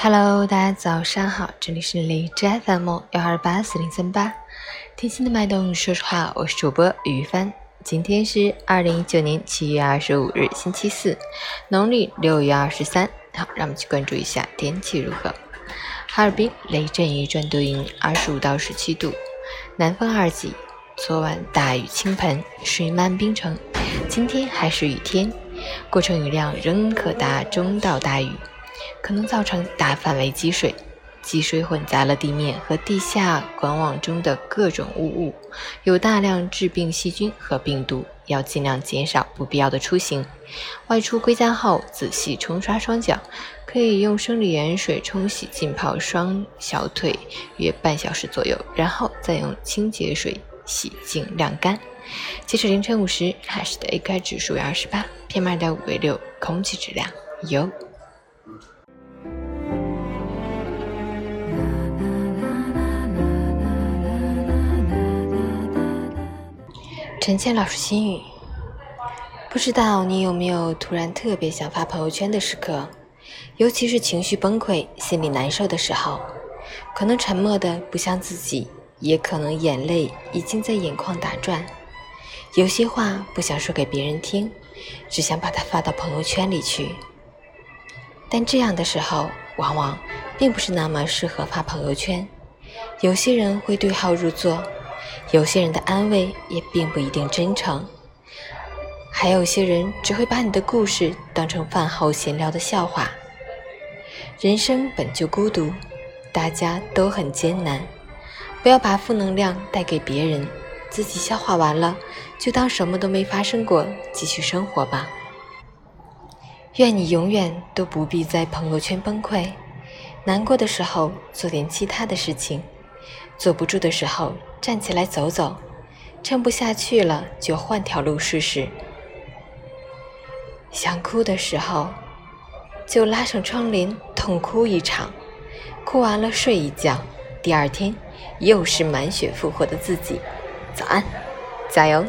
Hello，大家早上好，这里是荔枝 FM 幺二八四零三八，贴心的脉动，说实话，我是主播于帆。今天是二零一九年七月二十五日，星期四，农历六月二十三。好，让我们去关注一下天气如何。哈尔滨雷阵雨转多云，二十五到十七度，南风二级。昨晚大雨倾盆，水漫冰城，今天还是雨天，过程雨量仍可达中到大雨。可能造成大范围积水，积水混杂了地面和地下管网中的各种污物，有大量致病细菌和病毒，要尽量减少不必要的出行。外出归家后，仔细冲刷双脚，可以用生理盐水冲洗浸泡双小腿约半小时左右，然后再用清洁水洗净晾干。截止凌晨五时，海市的 AQI 指数为二十八，PM 二点五为六，空气质量优。陈倩老师心语：不知道你有没有突然特别想发朋友圈的时刻，尤其是情绪崩溃、心里难受的时候，可能沉默的不像自己，也可能眼泪已经在眼眶打转。有些话不想说给别人听，只想把它发到朋友圈里去。但这样的时候，往往并不是那么适合发朋友圈。有些人会对号入座。有些人的安慰也并不一定真诚，还有些人只会把你的故事当成饭后闲聊的笑话。人生本就孤独，大家都很艰难，不要把负能量带给别人，自己消化完了就当什么都没发生过，继续生活吧。愿你永远都不必在朋友圈崩溃，难过的时候做点其他的事情。坐不住的时候，站起来走走；撑不下去了，就换条路试试。想哭的时候，就拉上窗帘痛哭一场，哭完了睡一觉，第二天又是满血复活的自己。早安，加油！